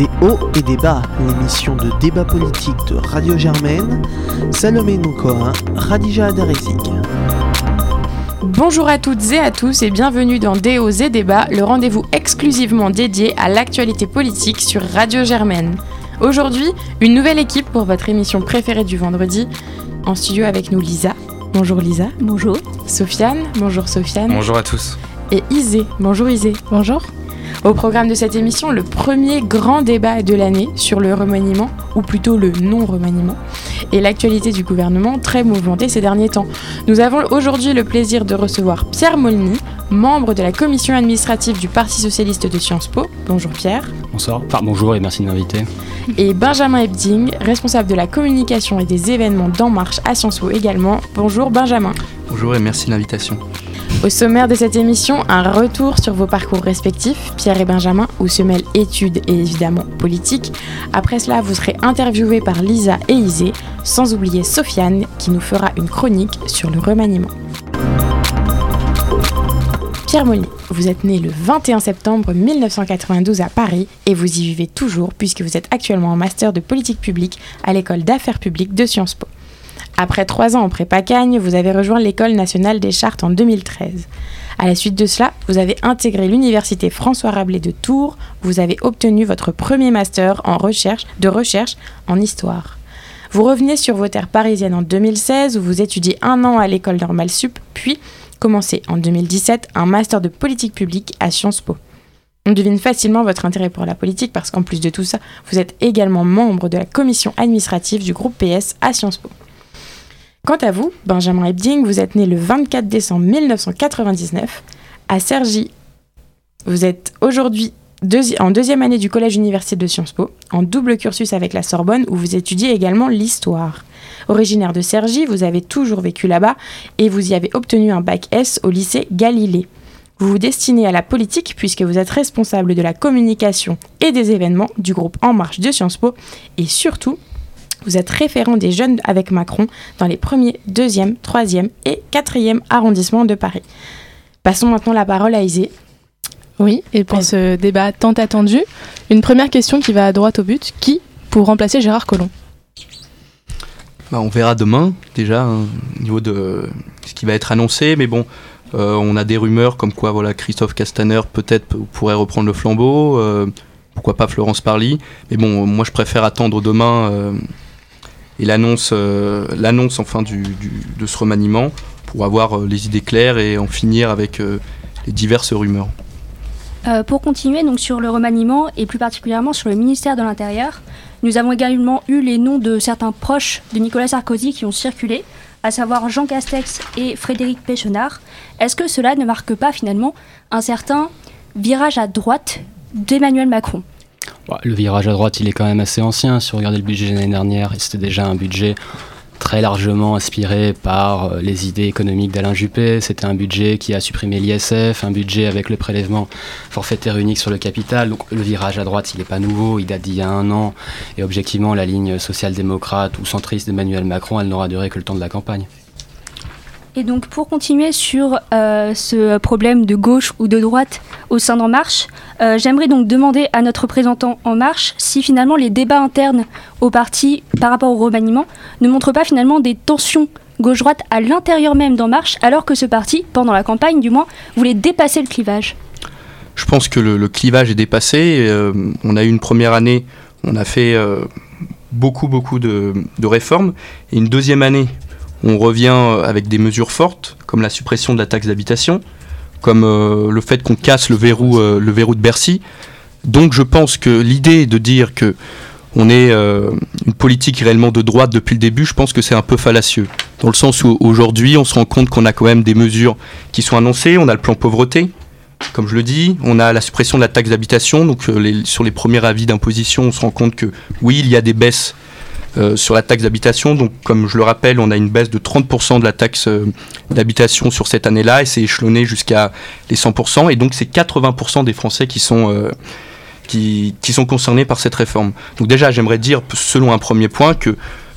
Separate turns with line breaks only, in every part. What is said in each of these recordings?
Des hauts et des bas, l'émission de débat politique de Radio Germaine, Salomé Noukoa, Radija Adaresic.
Bonjour à toutes et à tous et bienvenue dans Des hauts et débats, le rendez-vous exclusivement dédié à l'actualité politique sur Radio Germaine. Aujourd'hui, une nouvelle équipe pour votre émission préférée du vendredi. En studio avec nous Lisa. Bonjour Lisa.
Bonjour.
Sofiane. Bonjour Sofiane.
Bonjour à tous.
Et Isée. Bonjour Isée.
Bonjour.
Au programme de cette émission, le premier grand débat de l'année sur le remaniement, ou plutôt le non-remaniement, et l'actualité du gouvernement très mouvementée ces derniers temps. Nous avons aujourd'hui le plaisir de recevoir Pierre Molny, membre de la commission administrative du Parti socialiste de Sciences Po. Bonjour Pierre.
Bonsoir. Enfin, bonjour et merci de m'inviter.
Et Benjamin Ebding, responsable de la communication et des événements d'En Marche à Sciences Po également. Bonjour Benjamin.
Bonjour et merci de l'invitation.
Au sommaire de cette émission, un retour sur vos parcours respectifs, Pierre et Benjamin, où se mêlent études et évidemment politique. Après cela, vous serez interviewés par Lisa et Isée, sans oublier Sofiane, qui nous fera une chronique sur le remaniement. Pierre Molly, vous êtes né le 21 septembre 1992 à Paris et vous y vivez toujours puisque vous êtes actuellement en master de politique publique à l'école d'affaires publiques de Sciences Po. Après trois ans en prépa Cagne, vous avez rejoint l'école nationale des chartes en 2013. À la suite de cela, vous avez intégré l'université François Rabelais de Tours. Vous avez obtenu votre premier master en recherche, de recherche en histoire. Vous revenez sur vos terres parisiennes en 2016 où vous étudiez un an à l'école normale sup, puis commencez en 2017 un master de politique publique à Sciences Po. On devine facilement votre intérêt pour la politique parce qu'en plus de tout ça, vous êtes également membre de la commission administrative du groupe PS à Sciences Po. Quant à vous, Benjamin Ebding, vous êtes né le 24 décembre 1999 à Cergy. Vous êtes aujourd'hui en deuxième année du collège université de Sciences Po, en double cursus avec la Sorbonne où vous étudiez également l'histoire. Originaire de Cergy, vous avez toujours vécu là-bas et vous y avez obtenu un bac S au lycée Galilée. Vous vous destinez à la politique puisque vous êtes responsable de la communication et des événements du groupe En Marche de Sciences Po et surtout vous êtes référent des jeunes avec Macron dans les premiers, deuxième, troisième et quatrième arrondissements de Paris. Passons maintenant la parole à Isée.
Oui, et pour ce débat tant attendu, une première question qui va à droite au but. Qui pour remplacer Gérard Collomb?
Bah, On verra demain, déjà, hein, au niveau de ce qui va être annoncé. Mais bon, euh, on a des rumeurs comme quoi voilà, Christophe Castaner peut-être pourrait reprendre le flambeau. Euh, pourquoi pas Florence Parly. Mais bon, moi je préfère attendre demain euh, et l'annonce, l'annonce enfin de ce remaniement pour avoir les idées claires et en finir avec les diverses rumeurs.
Euh, pour continuer sur le remaniement et plus particulièrement sur le ministère de l'Intérieur, nous avons également eu les noms de certains proches de Nicolas Sarkozy qui ont circulé, à savoir Jean Castex et Frédéric Péchenard. Est-ce que cela ne marque pas finalement un certain virage à droite d'Emmanuel Macron?
Le virage à droite, il est quand même assez ancien. Si vous regardez le budget de l'année dernière, c'était déjà un budget très largement inspiré par euh, les idées économiques d'Alain Juppé. C'était un budget qui a supprimé l'ISF, un budget avec le prélèvement forfaitaire unique sur le capital. Donc le virage à droite, il n'est pas nouveau, il date d'il y a un an. Et objectivement, la ligne social-démocrate ou centriste d'Emmanuel Macron, elle n'aura duré que le temps de la campagne.
Et donc pour continuer sur euh, ce problème de gauche ou de droite au sein d'En Marche, euh, j'aimerais donc demander à notre représentant En Marche si finalement les débats internes au parti par rapport au remaniement ne montrent pas finalement des tensions gauche-droite à l'intérieur même d'En Marche, alors que ce parti, pendant la campagne du moins, voulait dépasser le clivage.
Je pense que le, clivage est dépassé. Euh, on a eu une première année, on a fait beaucoup beaucoup de, de réformes, et une deuxième année on revient euh, avec des mesures fortes, comme la suppression de la taxe d'habitation, comme euh, le fait qu'on casse le verrou, euh, le verrou de Bercy. Donc je pense que l'idée de dire que on est une politique réellement de droite depuis le début, je pense que c'est un peu fallacieux. Dans le sens où aujourd'hui, on se rend compte qu'on a quand même des mesures qui sont annoncées. On a le plan pauvreté, comme je le dis. On a la suppression de la taxe d'habitation. Donc sur les premiers avis d'imposition, on se rend compte que oui, il y a des baisses euh, sur la taxe d'habitation. Donc, comme je le rappelle, on a une baisse de 30% de la taxe euh, d'habitation sur cette année-là et c'est échelonné jusqu'à les 100%. Et donc, c'est 80% des Français qui sont, euh, qui, sont concernés par cette réforme. Donc, déjà, j'aimerais dire, selon un premier point, que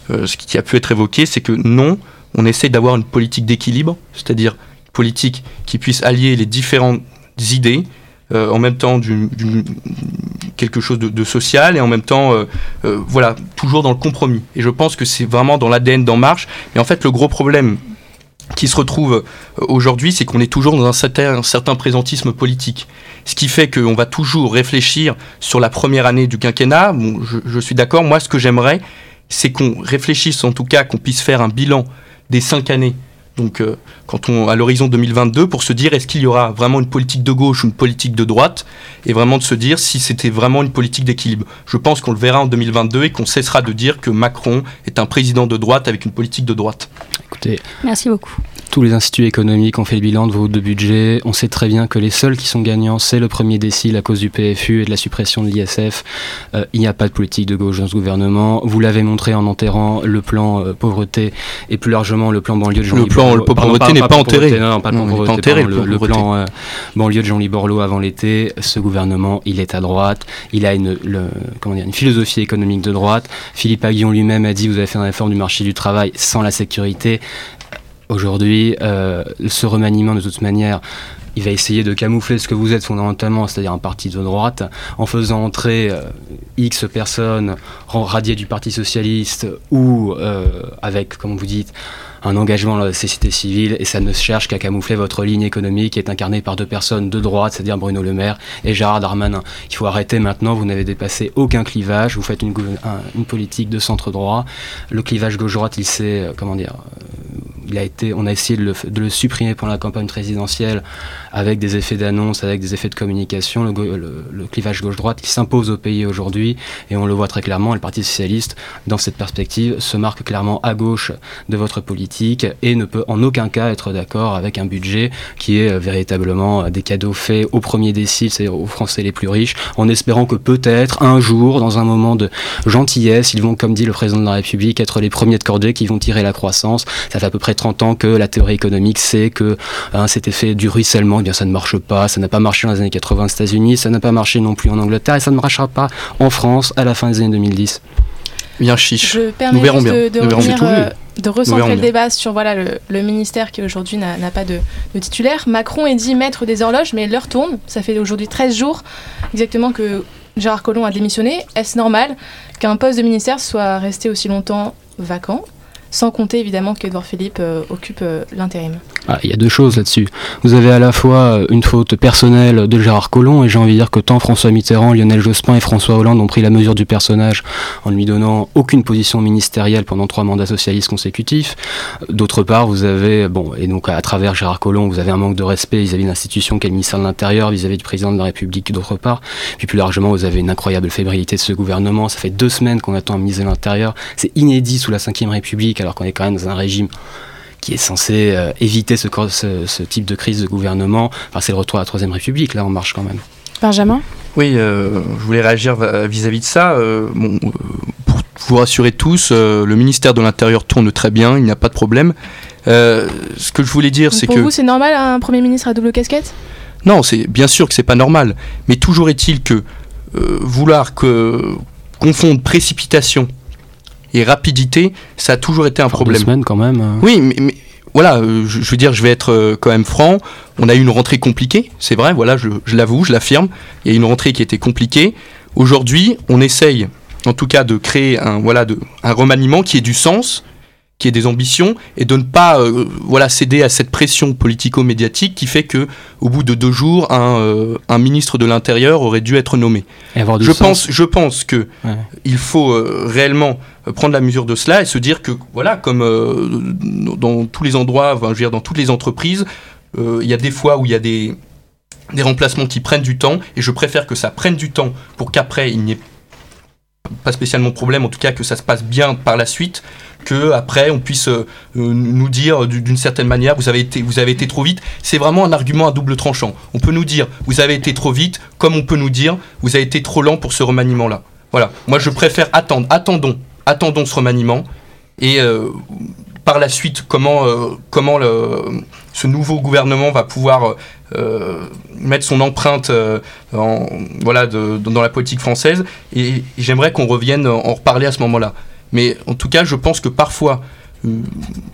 ce qui a pu être évoqué, c'est que non, on essaie d'avoir une politique d'équilibre, c'est-à-dire une politique qui puisse allier les différentes idées, en même temps quelque chose de, social et en même temps, voilà, toujours dans le compromis. Et je pense que c'est vraiment dans l'ADN d'En Marche. Mais en fait, le gros problème qui se retrouve aujourd'hui, c'est qu'on est toujours dans un certain, présentisme politique. Ce qui fait qu'on va toujours réfléchir sur la première année du quinquennat. Bon, je suis d'accord, moi ce que j'aimerais, c'est qu'on réfléchisse en tout cas, qu'on puisse faire un bilan des cinq années donc euh, quand on à l'horizon 2022 pour se dire est-ce qu'il y aura vraiment une politique de gauche ou une politique de droite et vraiment de se dire si c'était vraiment une politique d'équilibre. Je pense qu'on le verra en 2022 et qu'on cessera de dire que Macron est un président de droite avec une politique de droite.
Écoutez,
merci beaucoup
tous les instituts économiques ont fait le bilan de vos de budget. On sait très bien que les seuls qui sont gagnants, c'est le premier décile à cause du PFU et de la suppression de l'ISF. Euh, il n'y a pas de politique de gauche dans ce gouvernement. Vous l'avez montré en enterrant le plan euh, pauvreté et plus largement le plan banlieue de
Le le pauvreté n'est pas, enterré.
Non, pas, enterré. Le, plan euh, banlieue de Jean-Louis Borloo avant l'été. Ce gouvernement, il est à droite. Il a une, comment dire, une philosophie économique de droite. Philippe Aguillon lui-même a dit vous avez fait une réforme du marché du travail sans la sécurité. Aujourd'hui, euh, ce remaniement, de toute manière, il va essayer de camoufler ce que vous êtes fondamentalement, c'est-à-dire un parti de droite, en faisant entrer euh, X personnes radiées du Parti socialiste ou euh, avec, comme vous dites, un engagement dans la société civile et ça ne cherche qu'à camoufler votre ligne économique qui est incarnée par deux personnes de droite, c'est-à-dire Bruno Le Maire et Gérard Darmanin. Il faut arrêter maintenant, vous n'avez dépassé aucun clivage, vous faites une, une politique de centre droit. Le clivage gauche-droite, il s'est, euh, comment dire, euh, il a été, on a essayé de le, de le, supprimer pendant la campagne présidentielle avec des effets d'annonce, avec des effets de communication. Le, le, clivage gauche-droite qui s'impose au pays aujourd'hui et on le voit très clairement. Le Parti socialiste, dans cette perspective, se marque clairement à gauche de votre politique et ne peut en aucun cas être d'accord avec un budget qui est euh, véritablement euh, des cadeaux faits aux premiers déciles, c'est-à-dire aux Français les plus riches, en espérant que peut-être un jour, dans un moment de gentillesse, ils vont, comme dit le président de la République, être les premiers de cordée qui vont tirer la croissance. Ça fait à peu près 30 ans que la théorie économique sait que hein, cet effet du ruissellement, eh bien ça ne marche pas, ça n'a pas marché dans les années 80 aux États-Unis, ça n'a pas marché non plus en Angleterre et ça ne marchera pas en France à la fin des années 2010.
Bien chiche.
Je permets Nous verrons bien. de, de de recentrer le débat sur voilà, le, ministère qui aujourd'hui n'a pas de, titulaire. Macron est dit maître des horloges, mais l'heure tourne. Ça fait aujourd'hui 13 jours exactement que Gérard Collomb a démissionné. Est-ce normal qu'un poste de ministère soit resté aussi longtemps vacant? Sans compter évidemment qu'Edouard Philippe euh, occupe euh, l'intérim.
Ah, il y a deux choses là-dessus. Vous avez à la fois euh, une faute personnelle de Gérard Collomb, et j'ai envie de dire que tant François Mitterrand, Lionel Jospin et François Hollande ont pris la mesure du personnage en ne lui donnant aucune position ministérielle pendant trois mandats socialistes consécutifs. D'autre part, vous avez, bon, et donc à travers Gérard Collomb, vous avez un manque de respect vis-à-vis de l'institution qu'est le ministère de l'Intérieur, vis-à-vis du président de la République d'autre part. Puis plus largement, vous avez une incroyable fébrilité de ce gouvernement. Ça fait deux semaines qu'on attend un ministre de l'Intérieur. C'est inédit sous la Ve République alors qu'on est quand même dans un régime qui est censé euh, éviter ce, ce, type de crise de gouvernement. Enfin, c'est le retour à la Troisième République, là, on marche quand même.
Benjamin?
Oui, euh, je voulais réagir vis-à-vis de ça. Euh, pour vous rassurer tous, le ministère de l'Intérieur tourne très bien, il n'y a pas de problème. ce que je voulais dire, c'est que...
Pour vous, c'est normal un Premier ministre à double casquette?
Non, c'est bien sûr que c'est pas normal. Mais toujours est-il que vouloir que confondre précipitation et rapidité, ça a toujours été un problème.
Deux semaines quand même. Hein.
Oui, mais, voilà, euh, je, veux dire, je vais être euh, quand même franc. On a eu une rentrée compliquée, c'est vrai, voilà, je, je l'avoue, je l'affirme. Il y a eu une rentrée qui était compliquée. Aujourd'hui, on essaye, en tout cas, de créer un, voilà, de, un remaniement qui ait du sens, qui ait des ambitions et de ne pas euh, voilà céder à cette pression politico-médiatique qui fait que au bout de deux jours un, euh, un ministre de l'intérieur aurait dû être nommé. je pense je pense que il faut euh, réellement prendre la mesure de cela et se dire que voilà comme dans tous les endroits enfin, je veux dire, dans toutes les entreprises il y a des fois où il y a des des remplacements qui prennent du temps et je préfère que ça prenne du temps pour qu'après il n'y ait pas spécialement problème, en tout cas que ça se passe bien par la suite, que après on puisse euh, nous dire d'une certaine manière vous avez été vous avez été trop vite. C'est vraiment un argument à double tranchant. On peut nous dire vous avez été trop vite, comme on peut nous dire vous avez été trop lent pour ce remaniement là. Voilà. Moi je préfère attendre, attendons, attendons ce remaniement et euh, par la suite comment euh, ce nouveau gouvernement va pouvoir mettre son empreinte en, voilà, dans la politique française. Et, j'aimerais qu'on revienne en reparler à ce moment-là. Mais en tout cas, je pense que parfois, euh,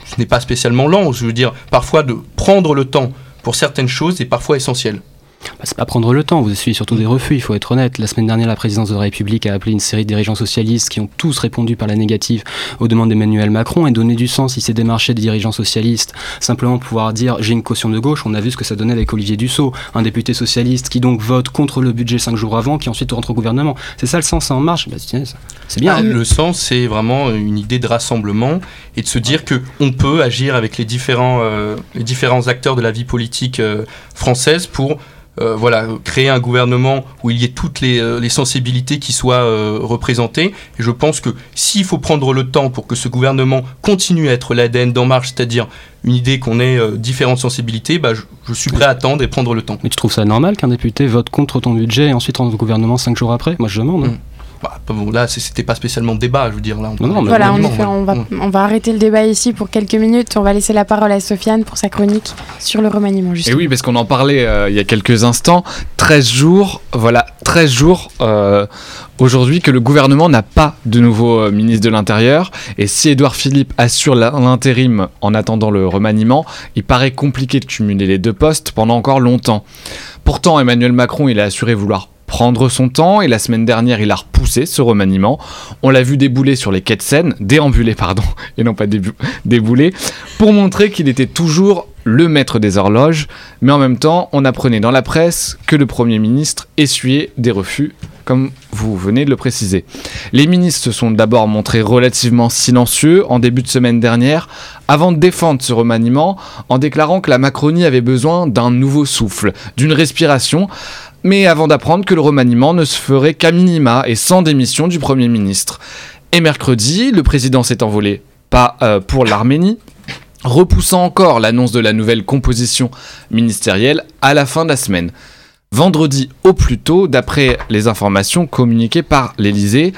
ce n'est pas spécialement lent, je veux dire, parfois de prendre le temps pour certaines choses est parfois essentiel.
Bah, c'est pas prendre le temps, vous essuyez surtout des refus, il faut être honnête. La semaine dernière, la présidence de la République a appelé une série de dirigeants socialistes qui ont tous répondu par la négative aux demandes d'Emmanuel Macron et donné du sens. Il s'est démarché des dirigeants socialistes simplement pour pouvoir dire j'ai une caution de gauche. On a vu ce que ça donnait avec Olivier Dussault, un député socialiste qui donc vote contre le budget cinq jours avant, qui ensuite rentre au gouvernement. C'est ça le sens, en marche? Bah, c'est bien. Ah,
le sens, c'est vraiment une idée de rassemblement et de se dire que on peut agir avec les différents, euh, les différents acteurs de la vie politique euh, française pour euh, voilà, créer un gouvernement où il y ait toutes les, euh, sensibilités qui soient euh, représentées. Et je pense que s'il faut prendre le temps pour que ce gouvernement continue à être l'ADN d'En Marche, c'est-à-dire une idée qu'on ait différentes sensibilités, bah, je, suis prêt à attendre et prendre le temps.
Mais tu trouves ça normal qu'un député vote contre ton budget et ensuite rentre au gouvernement cinq jours après? Moi je demande. Hein. Mm.
Bah, bon, là, c'était pas spécialement débat, je veux dire. Là,
on voilà, en effet, on va, on va arrêter le débat ici pour quelques minutes. On va laisser la parole à Sofiane pour sa chronique sur le remaniement.
Et oui, parce qu'on en parlait euh, il y a quelques instants. 13 jours, voilà, 13 jours euh, aujourd'hui que le gouvernement n'a pas de nouveau euh, ministre de l'Intérieur. Et si Édouard Philippe assure l'intérim en attendant le remaniement, il paraît compliqué de cumuler les deux postes pendant encore longtemps. Pourtant, Emmanuel Macron, il a assuré vouloir prendre son temps et la semaine dernière il a repoussé ce remaniement. On l'a vu débouler sur les quais de Seine, déambuler pardon, et non pas débouler, pour montrer qu'il était toujours le maître des horloges, mais en même temps on apprenait dans la presse que le Premier ministre essuyait des refus comme vous venez de le préciser. Les ministres se sont d'abord montrés relativement silencieux en début de semaine dernière, avant de défendre ce remaniement en déclarant que la Macronie avait besoin d'un nouveau souffle, d'une respiration, mais avant d'apprendre que le remaniement ne se ferait qu'à minima et sans démission du Premier ministre. Et mercredi, le président s'est envolé, pas euh, pour l'Arménie, repoussant encore l'annonce de la nouvelle composition ministérielle à la fin de la semaine. Vendredi au plus tôt, d'après les informations communiquées par l'Elysée,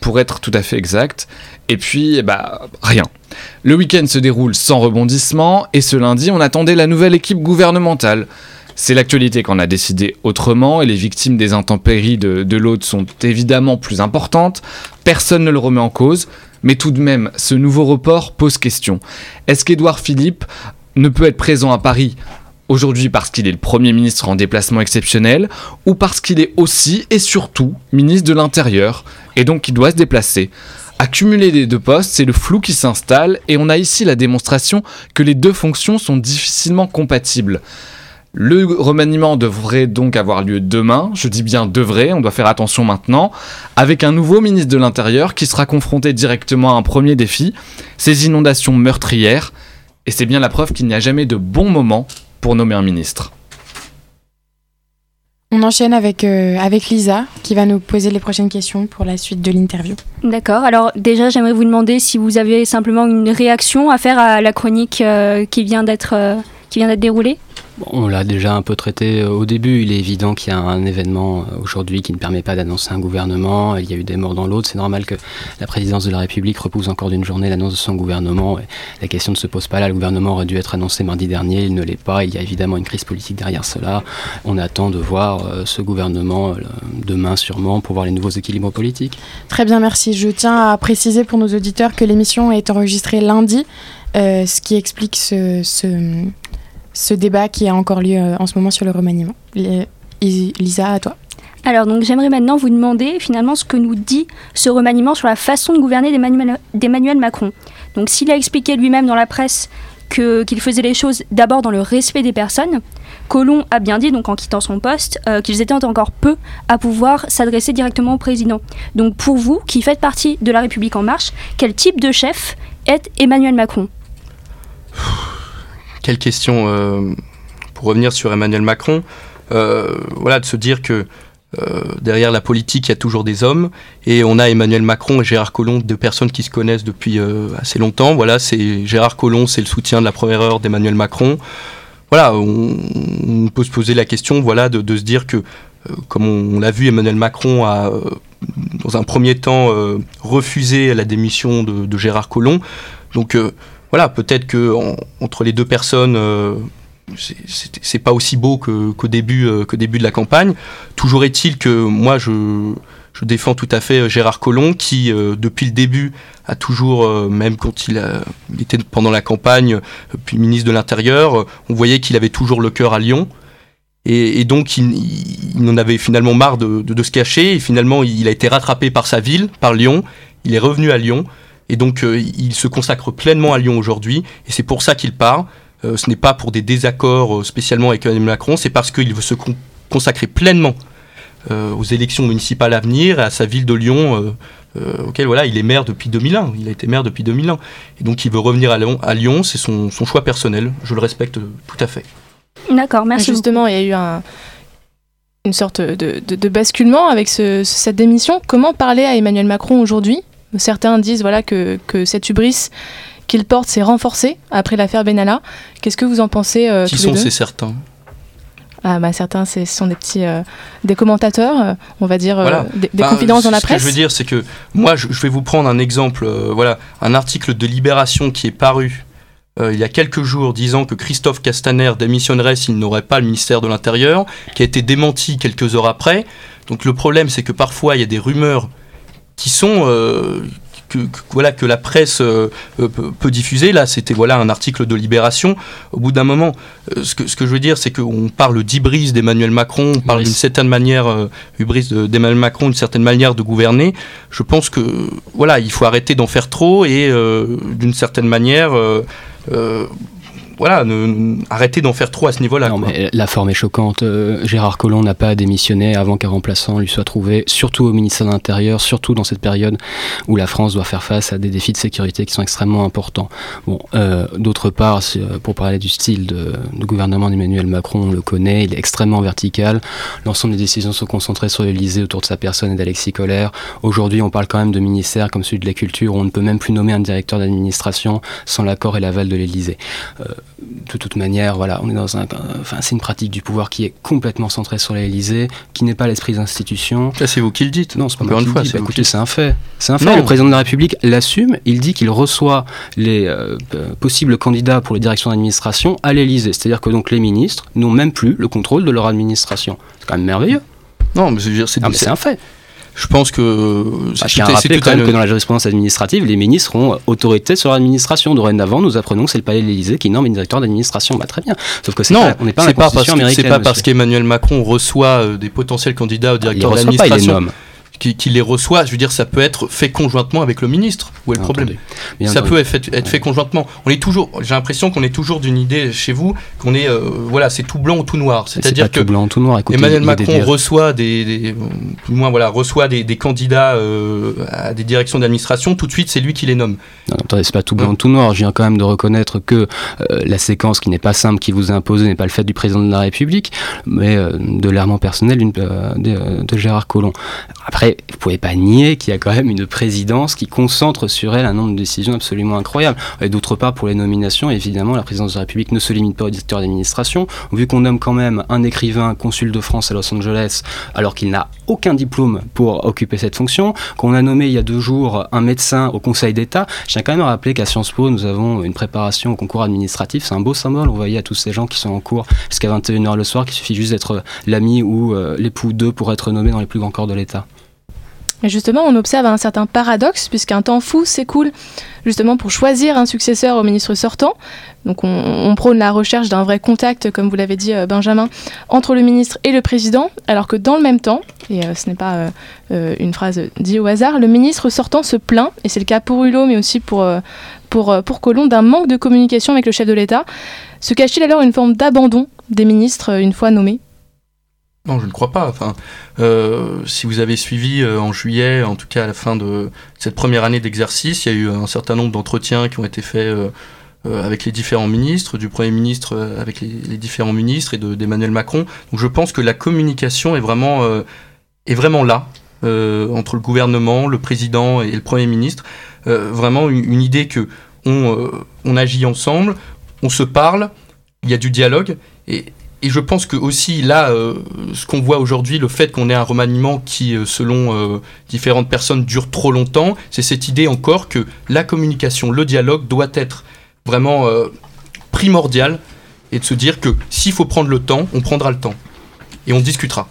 pour être tout à fait exact. Et puis, bah, rien. Le week-end se déroule sans rebondissement, et ce lundi, on attendait la nouvelle équipe gouvernementale. C'est l'actualité qu'on a décidé autrement et les victimes des intempéries de, de l'autre sont évidemment plus importantes. Personne ne le remet en cause, mais tout de même, ce nouveau report pose question. Est-ce qu'Édouard Philippe ne peut être présent à Paris aujourd'hui parce qu'il est le Premier ministre en déplacement exceptionnel, ou parce qu'il est aussi et surtout ministre de l'Intérieur, et donc il doit se déplacer? Accumuler les deux postes, c'est le flou qui s'installe, et on a ici la démonstration que les deux fonctions sont difficilement compatibles. Le remaniement devrait donc avoir lieu demain, je dis bien devrait, on doit faire attention maintenant, avec un nouveau ministre de l'Intérieur qui sera confronté directement à un premier défi, ces inondations meurtrières, et c'est bien la preuve qu'il n'y a jamais de bon moment pour nommer un ministre.
On enchaîne avec, euh, avec Lisa qui va nous poser les prochaines questions pour la suite de l'interview.
D'accord, alors déjà j'aimerais vous demander si vous avez simplement une réaction à faire à la chronique euh, qui vient d'être euh, déroulée
on l'a déjà un peu traité euh, au début. Il est évident qu'il y a un événement euh, aujourd'hui qui ne permet pas d'annoncer un gouvernement. Il y a eu des morts dans l'autre. C'est normal que la présidence de la République repousse encore d'une journée l'annonce de son gouvernement. la question ne se pose pas là. Le gouvernement aurait dû être annoncé mardi dernier. Il ne l'est pas. Il y a évidemment une crise politique derrière cela. On attend de voir euh, ce gouvernement demain sûrement pour voir les nouveaux équilibres politiques.
Très bien, merci. Je tiens à préciser pour nos auditeurs que l'émission est enregistrée lundi. ce qui explique ce, ce débat qui a encore lieu euh, en ce moment sur le remaniement. Lisa, à toi.
Alors, donc, j'aimerais maintenant vous demander finalement ce que nous dit ce remaniement sur la façon de gouverner d'Emmanuel Macron. Donc, s'il a expliqué lui-même dans la presse qu'il faisait les choses d'abord dans le respect des personnes, Colomb a bien dit, donc en quittant son poste, euh, qu'ils étaient encore peu à pouvoir s'adresser directement au président. Donc, pour vous, qui faites partie de la République en marche, quel type de chef est Emmanuel Macron?
Quelle question euh, pour revenir sur Emmanuel Macron. Euh, voilà, de se dire que euh, derrière la politique, il y a toujours des hommes. Et on a Emmanuel Macron et Gérard Collomb, deux personnes qui se connaissent depuis assez longtemps. Voilà, c'est Gérard Collomb, c'est le soutien de la première heure d'Emmanuel Macron. Voilà, on, peut se poser la question, voilà, de, se dire que, comme on, l'a vu, Emmanuel Macron a, dans un premier temps, refusé la démission de, de Gérard Collomb. Donc voilà, peut-être que entre les deux personnes, euh, c'est pas aussi beau qu'au début, euh, de la campagne. Toujours est-il que moi, je, défends tout à fait euh, Gérard Collomb, qui, depuis le début, a toujours, même quand il, était pendant la campagne, puis ministre de l'Intérieur, on voyait qu'il avait toujours le cœur à Lyon. Et, donc, il, en avait finalement marre de, se cacher. Et finalement, il a été rattrapé par sa ville, par Lyon. Il est revenu à Lyon. Et donc, euh, il se consacre pleinement à Lyon aujourd'hui. Et c'est pour ça qu'il part. Euh, ce n'est pas pour des désaccords euh, spécialement avec Emmanuel Macron. C'est parce qu'il veut se consacrer pleinement aux élections municipales à venir et à sa ville de Lyon, auquel voilà, il est maire depuis 2001. Il a été maire depuis 2001. Et donc, il veut revenir à Lyon. À Lyon c'est son, son choix personnel. Je le respecte tout à fait.
D'accord, merci.
Justement, il y a eu un, une sorte de, basculement avec cette démission. Comment parler à Emmanuel Macron aujourd'hui? Certains disent voilà que, que cette hubris qu'il porte s'est renforcée après l'affaire Benalla. Qu'est-ce que vous en pensez euh,
Qui sont ces certains
ah bah certains ce sont des petits euh, des commentateurs euh, on va dire des, confidences dans la presse
ce que je veux dire c'est que moi je, je, vais vous prendre un exemple voilà un article de Libération qui est paru euh, il y a quelques jours disant que Christophe Castaner démissionnerait s'il n'aurait pas le ministère de l'Intérieur, qui a été démenti quelques heures après. Donc le problème, c'est que parfois, il y a des rumeurs qui sont... Euh, que, voilà, que la presse euh, peut, diffuser. Là, c'était voilà, un article de Libération. Au bout d'un moment, ce, que, ce que je veux dire, c'est qu'on parle d'hybris d'Emmanuel Macron, on parle d'une certaine manière, hubris d'Emmanuel Macron, une certaine manière de gouverner. Je pense que voilà, il faut arrêter d'en faire trop et d'une certaine manière euh, voilà, ne, arrêtez d'en faire trop à ce niveau-là.
La forme est choquante. Euh, Gérard Collomb n'a pas démissionné avant qu'un remplaçant lui soit trouvé, surtout au ministère de l'Intérieur, surtout dans cette période où la France doit faire face à des défis de sécurité qui sont extrêmement importants. Bon, euh, d'autre part, euh, pour parler du style de, gouvernement d'Emmanuel Macron, on le connaît, il est extrêmement vertical. L'ensemble des décisions sont concentrées sur l'Elysée autour de sa personne et d'Alexis Collère. Aujourd'hui, on parle quand même de ministères comme celui de la Culture où on ne peut même plus nommer un directeur d'administration sans l'accord et l'aval de l'Elysée de toute manière, voilà, on est dans un, enfin, c'est une pratique du pouvoir qui est complètement centrée sur l'Élysée, qui n'est pas l'esprit d'institution.
c'est vous qui le dites.
Non, c'est pas moi une fois. Bah, écoutez, c'est un fait. C'est un fait. Le président de la République l'assume. Il dit qu'il reçoit les euh, possibles candidats pour les directions d'administration à l'Élysée. C'est-à-dire que donc les ministres n'ont même plus le contrôle de leur administration. C'est quand même merveilleux.
Non, mais c'est un fait je pense que
c'est tout, rappeler quand même que dans la jurisprudence administrative, les ministres ont autorité sur l'administration. Dorénavant, nous apprenons que c'est le palais de l'Élysée qui nomme un directeur d'administration. Bah, très bien. Sauf que c'est
pas, on n'est pas, pas parce c'est pas parce qu'Emmanuel Macron reçoit euh, des potentiels candidats au directeur d'administration qui, les reçoit, je veux dire, ça peut être fait conjointement avec le ministre. Où est le problème Ça peut être fait, être fait, conjointement. On est toujours, j'ai l'impression qu'on est toujours d'une idée chez vous qu'on est, euh, voilà, c'est tout blanc ou tout noir.
C'est-à-dire que tout blanc, tout noir.
Emmanuel Macron reçoit des, plus moins voilà, reçoit des, candidats euh, à des directions d'administration. Tout de suite, c'est lui qui les nomme.
Attendez, c'est pas tout blanc, ou tout noir. Je viens quand même de reconnaître que euh, la séquence qui n'est pas simple, qui vous est imposée, n'est pas le fait du président de la République, mais de l'errement personnel de, de Gérard Collomb. Après vous pouvez pas nier qu'il y a quand même une présidence qui concentre sur elle un nombre de décisions absolument incroyables. Et d'autre part, pour les nominations, évidemment, la présidence de la République ne se limite pas au directeur d'administration. Vu qu'on nomme quand même un écrivain consul de France à Los Angeles, alors qu'il n'a aucun diplôme pour occuper cette fonction, qu'on a nommé il y a deux jours un médecin au Conseil d'État, quand même rappeler qu'à Sciences Po, nous avons une préparation au concours administratif. C'est un beau symbole. Voyez à tous ces gens qui sont en cours jusqu'à 21h le soir, qu'il suffit juste d'être l'ami ou euh, l'époux d'eux pour être nommé dans les plus grands corps de l'État
justement, on observe un certain paradoxe, puisqu'un temps fou s'écoule justement pour choisir un successeur au ministre sortant. Donc on, prône la recherche d'un vrai contact, comme vous l'avez dit euh, Benjamin, entre le ministre et le président, alors que dans le même temps, et euh, ce n'est pas euh, une phrase dite au hasard, le ministre sortant se plaint, et c'est le cas pour Hulot, mais aussi pour Colomb, d'un manque de communication avec le chef de l'État. Se cache-t-il alors une forme d'abandon des ministres une fois nommés?
Non, je ne crois pas. Enfin, euh, si vous avez suivi euh, en juillet, en tout cas à la fin de cette première année d'exercice, il y a eu un certain nombre d'entretiens qui ont été faits euh, avec les différents ministres, du Premier ministre avec les, différents ministres et d'Emmanuel Macron. Donc je pense que la communication est vraiment, est vraiment là, entre le gouvernement, le président et le Premier ministre. vraiment une, une, idée que on, on agit ensemble, on se parle, il y a du dialogue. Et, et je pense que aussi là, euh, ce qu'on voit aujourd'hui, le fait qu'on ait un remaniement qui, euh, selon euh, différentes personnes, dure trop longtemps, c'est cette idée encore que la communication, le dialogue doit être vraiment primordial et de se dire que s'il faut prendre le temps, on prendra le temps et on discutera.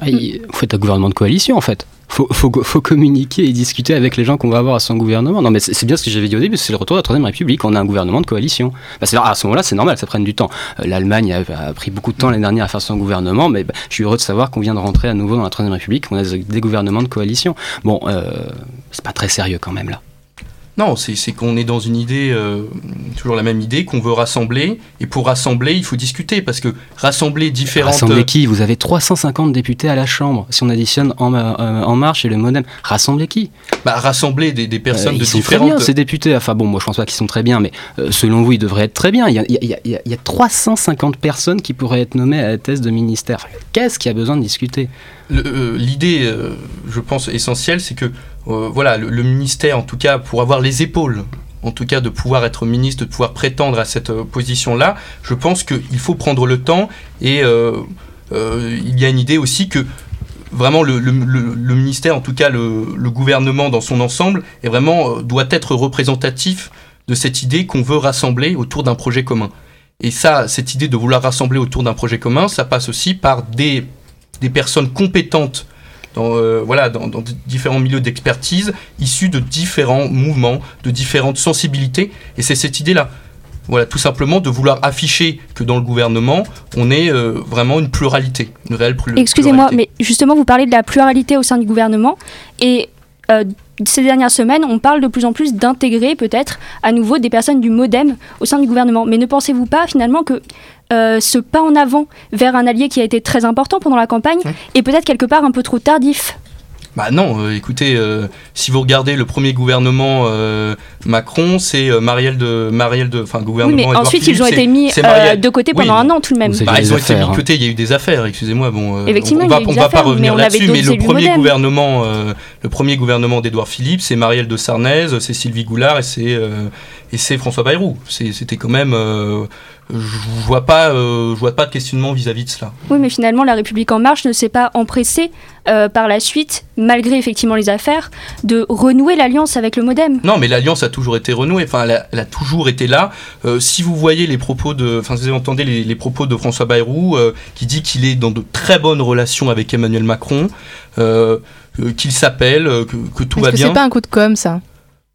Ah, faites un gouvernement de coalition en fait faut, faut, communiquer et discuter avec les gens qu'on va avoir à son gouvernement. Non, mais c'est bien ce que j'avais dit au début, c'est le retour de la Troisième République. On a un gouvernement de coalition. Bah, à ce moment-là, c'est normal, ça prenne du temps. Euh, L'Allemagne a, pris beaucoup de temps l'année dernière à faire son gouvernement, mais bah, je suis heureux de savoir qu'on vient de rentrer à nouveau dans la Troisième République, qu'on a des gouvernements de coalition. Bon, euh, c'est pas très sérieux quand même là.
Non, c'est qu'on est dans une idée, euh, toujours la même idée, qu'on veut rassembler. Et pour rassembler, il faut discuter. Parce que rassembler différentes.
Rassembler qui? Vous avez 350 députés à la Chambre. Si on additionne En, euh, en Marche et le Modem, rassembler qui?
Bah, Rassembler des, des personnes
euh,
de
sont
différentes.
Très bien, ces députés. Enfin bon, moi je pense pas qu'ils sont très bien, mais selon vous, ils devraient être très bien. Il y, a, il, y a, il y a 350 personnes qui pourraient être nommées à la thèse de ministère. Qu'est-ce qu'il y a besoin de discuter?
L'idée, je pense, essentielle, c'est que euh, voilà, le, ministère, en tout cas, pour avoir les épaules, en tout cas, de pouvoir être ministre, de pouvoir prétendre à cette euh, position-là, je pense qu'il faut prendre le temps et euh, il y a une idée aussi que vraiment le, ministère, en tout cas le, gouvernement dans son ensemble, est vraiment, doit être représentatif de cette idée qu'on veut rassembler autour d'un projet commun. Et ça, cette idée de vouloir rassembler autour d'un projet commun, ça passe aussi par des, des personnes compétentes dans, euh, voilà, dans, différents milieux d'expertise issus de différents mouvements, de différentes sensibilités. Et c'est cette idée-là. Voilà, tout simplement de vouloir afficher que dans le gouvernement, on est euh, vraiment une pluralité, une réelle pluralité.
Excusez-moi, mais justement, vous parlez de la pluralité au sein du gouvernement. Et euh, ces dernières semaines, on parle de plus en plus d'intégrer peut-être à nouveau des personnes du modem au sein du gouvernement. Mais ne pensez-vous pas finalement que euh, ce pas en avant vers un allié qui a été très important pendant la campagne est peut-être quelque part un peu trop tardif?
Bah non, euh, écoutez, euh, si vous regardez le premier gouvernement euh, Macron, c'est Marielle de Marielle de, enfin gouvernement.
Oui, mais ensuite ils ont été mis de côté pendant un an tout de même.
Bah, ils ont été mis de hein. côté. Il y a eu des affaires. Excusez-moi, bon. Effectivement, on, va, on va pas revenir là-dessus, mais le premier gouvernement, le premier gouvernement d'Édouard Philippe, c'est Marielle de Sarnez, c'est Sylvie Goulard et c'est et c'est François Bayrou. C'était quand même je vois pas, euh, je vois pas de questionnement vis-à-vis de cela.
Oui, mais finalement, la République en marche ne s'est pas empressée euh, par la suite, malgré effectivement les affaires, de renouer l'alliance avec le MoDem.
Non, mais l'alliance a toujours été renouée. Enfin, elle a, toujours été là. Euh, si vous voyez les propos de, enfin, si vous entendez les, propos de François Bayrou, qui dit qu'il est dans de très bonnes relations avec Emmanuel Macron, qu'il s'appelle, que, tout va bien.
C'est pas un coup de com, ça?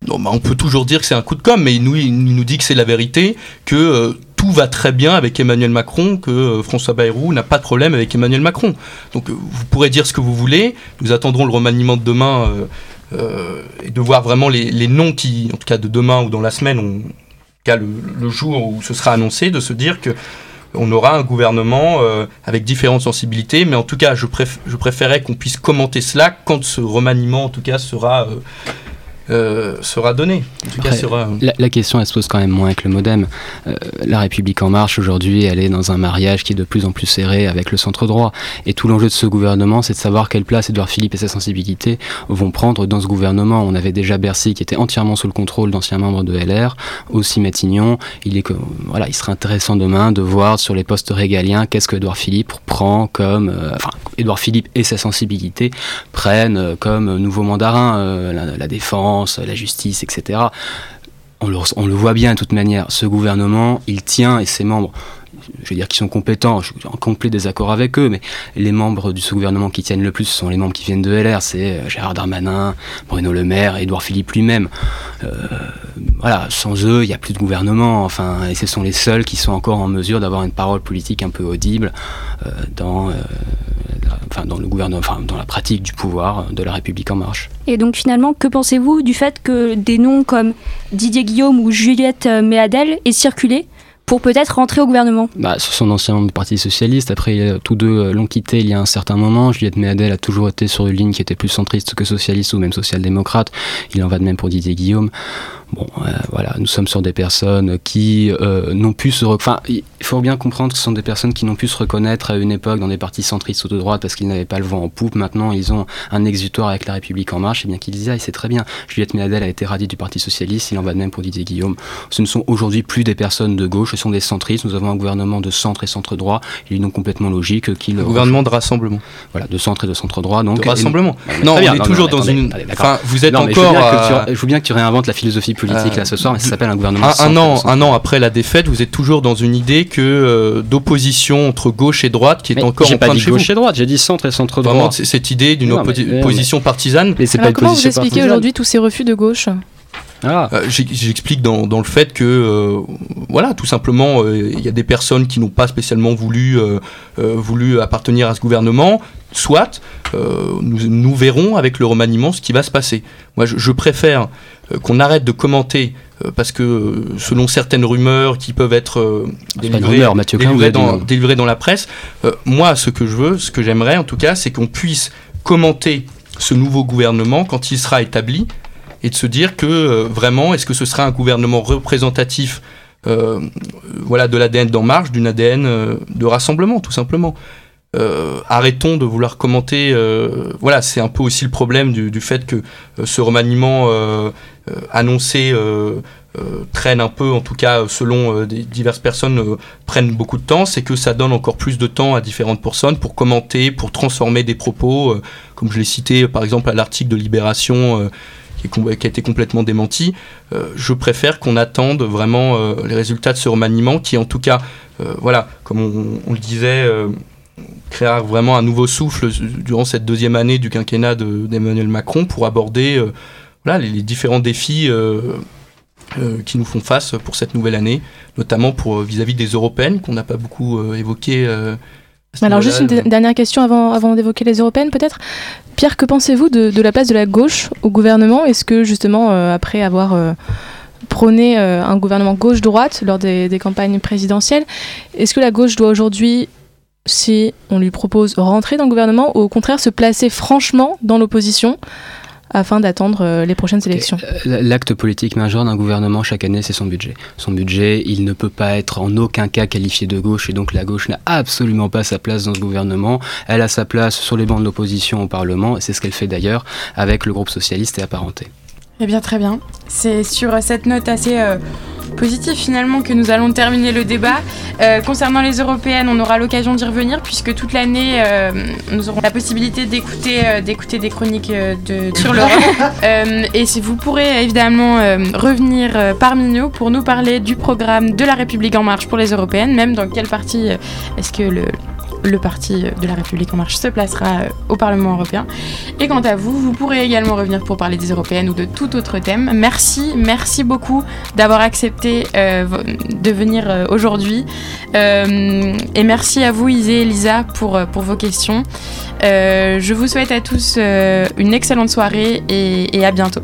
Non, bah, on peut toujours dire que c'est un coup de com, mais il nous, dit que c'est la vérité, que tout va très bien avec Emmanuel Macron, que euh, François Bayrou n'a pas de problème avec Emmanuel Macron. Donc euh, vous pourrez dire ce que vous voulez, nous attendrons le remaniement de demain euh, et de voir vraiment les, noms qui, en tout cas de demain ou dans la semaine, cas le, jour où ce sera annoncé, de se dire que on aura un gouvernement avec différentes sensibilités, mais en tout cas, je, je préférais qu'on puisse commenter cela quand ce remaniement, en tout cas, sera euh, sera donné.
la, question, elle se pose quand même moins avec le modem. Euh, la République en marche, aujourd'hui, elle est dans un mariage qui est de plus en plus serré avec le centre droit. Et tout l'enjeu de ce gouvernement, c'est de savoir quelle place Édouard Philippe et sa sensibilité vont prendre dans ce gouvernement. On avait déjà Bercy qui était entièrement sous le contrôle d'anciens membres de LR, aussi Matignon. Il, est, voilà, il serait intéressant demain de voir sur les postes régaliens qu'est-ce que Édouard Philippe prend comme. Euh, enfin, Édouard Philippe et sa sensibilité prennent comme nouveau mandarin la, la défense la justice, etc. On le, on le, voit bien de toute manière. Ce gouvernement, il tient et ses membres je veux dire qu'ils sont compétents, je suis en complet désaccord avec eux, mais les membres de ce gouvernement qui tiennent le plus sont les membres qui viennent de LR, c'est euh, Gérard Darmanin, Bruno Le Maire, Édouard Philippe lui-même. Euh, voilà, sans eux, il n'y a plus de gouvernement, enfin, et ce sont les seuls qui sont encore en mesure d'avoir une parole politique un peu audible euh, dans, enfin, dans le gouvernement, enfin, dans la pratique du pouvoir de la République en marche.
Et donc finalement, que pensez-vous du fait que des noms comme Didier Guillaume ou Juliette Méadel aient circulé pour peut-être rentrer au gouvernement
bah, Ce sont d'anciens membres du Parti Socialiste. Après, tous deux euh, l'ont quitté il y a un certain moment. Juliette Méadel a toujours été sur une ligne qui était plus centriste que socialiste ou même social-démocrate. Il en va de même pour Didier Guillaume. Bon, euh, voilà, nous sommes sur des personnes qui euh, n'ont pu se... Enfin, il faut bien comprendre que ce sont des personnes qui n'ont pu se reconnaître à une époque dans des partis centristes ou de droite parce qu'ils n'avaient pas le vent en poupe. Maintenant, ils ont un exutoire avec la République en marche, et bien qu'ils y aillent, c'est très bien. Juliette Méadel a été radie du Parti Socialiste, il en va de même pour Didier Guillaume. Ce ne sont aujourd'hui plus des personnes de gauche, sont des centristes, nous avons un gouvernement de centre et centre-droit, il est donc complètement logique qu'il...
Gouvernement de rassemblement.
Voilà, de centre et de centre-droit. Donc,
de rassemblement. non, on est toujours dans une... Enfin, vous êtes encore...
Je veux, bien que tu réinventes la philosophie politique là ce soir, mais ça s'appelle un gouvernement
un, un an, un an après la défaite, vous êtes toujours dans une idée que d'opposition entre gauche et droite qui est encore
en train de gauche et droite, j'ai dit centre et centre-droit.
Vraiment, cette idée d'une opposition partisane.
Mais Alors, comment vous expliquez aujourd'hui tous ces refus de gauche?
Ah. Euh, j'explique dans, dans, le fait que, euh, voilà, tout simplement, euh, il y a des personnes qui n'ont pas spécialement voulu, voulu appartenir à ce gouvernement. Soit, nous, nous, verrons avec le remaniement ce qui va se passer. Moi, je, je préfère qu'on arrête de commenter parce que selon certaines rumeurs qui peuvent être délivrées, dans, délivrées, dans, la presse, moi, ce que je veux, ce que j'aimerais en tout cas, c'est qu'on puisse commenter ce nouveau gouvernement quand il sera établi et de se dire que euh, vraiment, est-ce que ce sera un gouvernement représentatif euh, voilà, de l'ADN d'En Marche, d'une ADN euh, de rassemblement, tout simplement arrêtons de vouloir commenter. voilà, c'est un peu aussi le problème du, fait que ce remaniement annoncé traîne un peu, en tout cas selon diverses personnes, prennent beaucoup de temps, c'est que ça donne encore plus de temps à différentes personnes pour commenter, pour transformer des propos, comme je l'ai cité par exemple à l'article de Libération qui, a été complètement démenti. Euh, je préfère qu'on attende vraiment euh, les résultats de ce remaniement qui, en tout cas, euh, voilà, comme on, le disait, créera vraiment un nouveau souffle durant cette deuxième année du quinquennat d'Emmanuel Macron pour aborder les, différents défis. qui nous font face pour cette nouvelle année, notamment vis-à-vis des européennes qu'on n'a pas beaucoup évoqué
alors juste une dernière question avant, avant d'évoquer les européennes peut-être. Pierre, que pensez-vous de, la place de la gauche au gouvernement? Est-ce que justement, euh, après avoir euh, prôné euh, un gouvernement gauche-droite lors des, des, campagnes présidentielles, est-ce que la gauche doit aujourd'hui, si on lui propose rentrer dans le gouvernement, ou au contraire se placer franchement dans l'opposition? Afin d'attendre euh, les prochaines élections.
Euh, l'acte politique majeur d'un gouvernement chaque année, c'est son budget. Son budget, il ne peut pas être en aucun cas qualifié de gauche et donc la gauche n'a absolument pas sa place dans ce gouvernement. Elle a sa place sur les bancs de l'opposition au Parlement et c'est ce qu'elle fait d'ailleurs avec le groupe socialiste et apparenté.
Eh bien, très bien. C'est sur cette note assez euh, positive finalement que nous allons terminer le débat. Euh, concernant les européennes, on aura l'occasion d'y revenir puisque toute l'année, euh, nous aurons la possibilité d'écouter d'écouter des chroniques de, sur l'Europe. et si vous pourrez évidemment revenir parmi nous pour nous parler du programme de la République en marche pour les européennes, même dans quelle partie est-ce que le le parti de la République en marche se placera euh, au Parlement européen. Et quant à vous, vous pourrez également revenir pour parler des européennes ou de tout autre thème. Merci, merci beaucoup d'avoir accepté euh, de venir euh, aujourd'hui. et merci à vous, Isée et Lisa, pour, pour vos questions. je vous souhaite à tous une excellente soirée et à bientôt.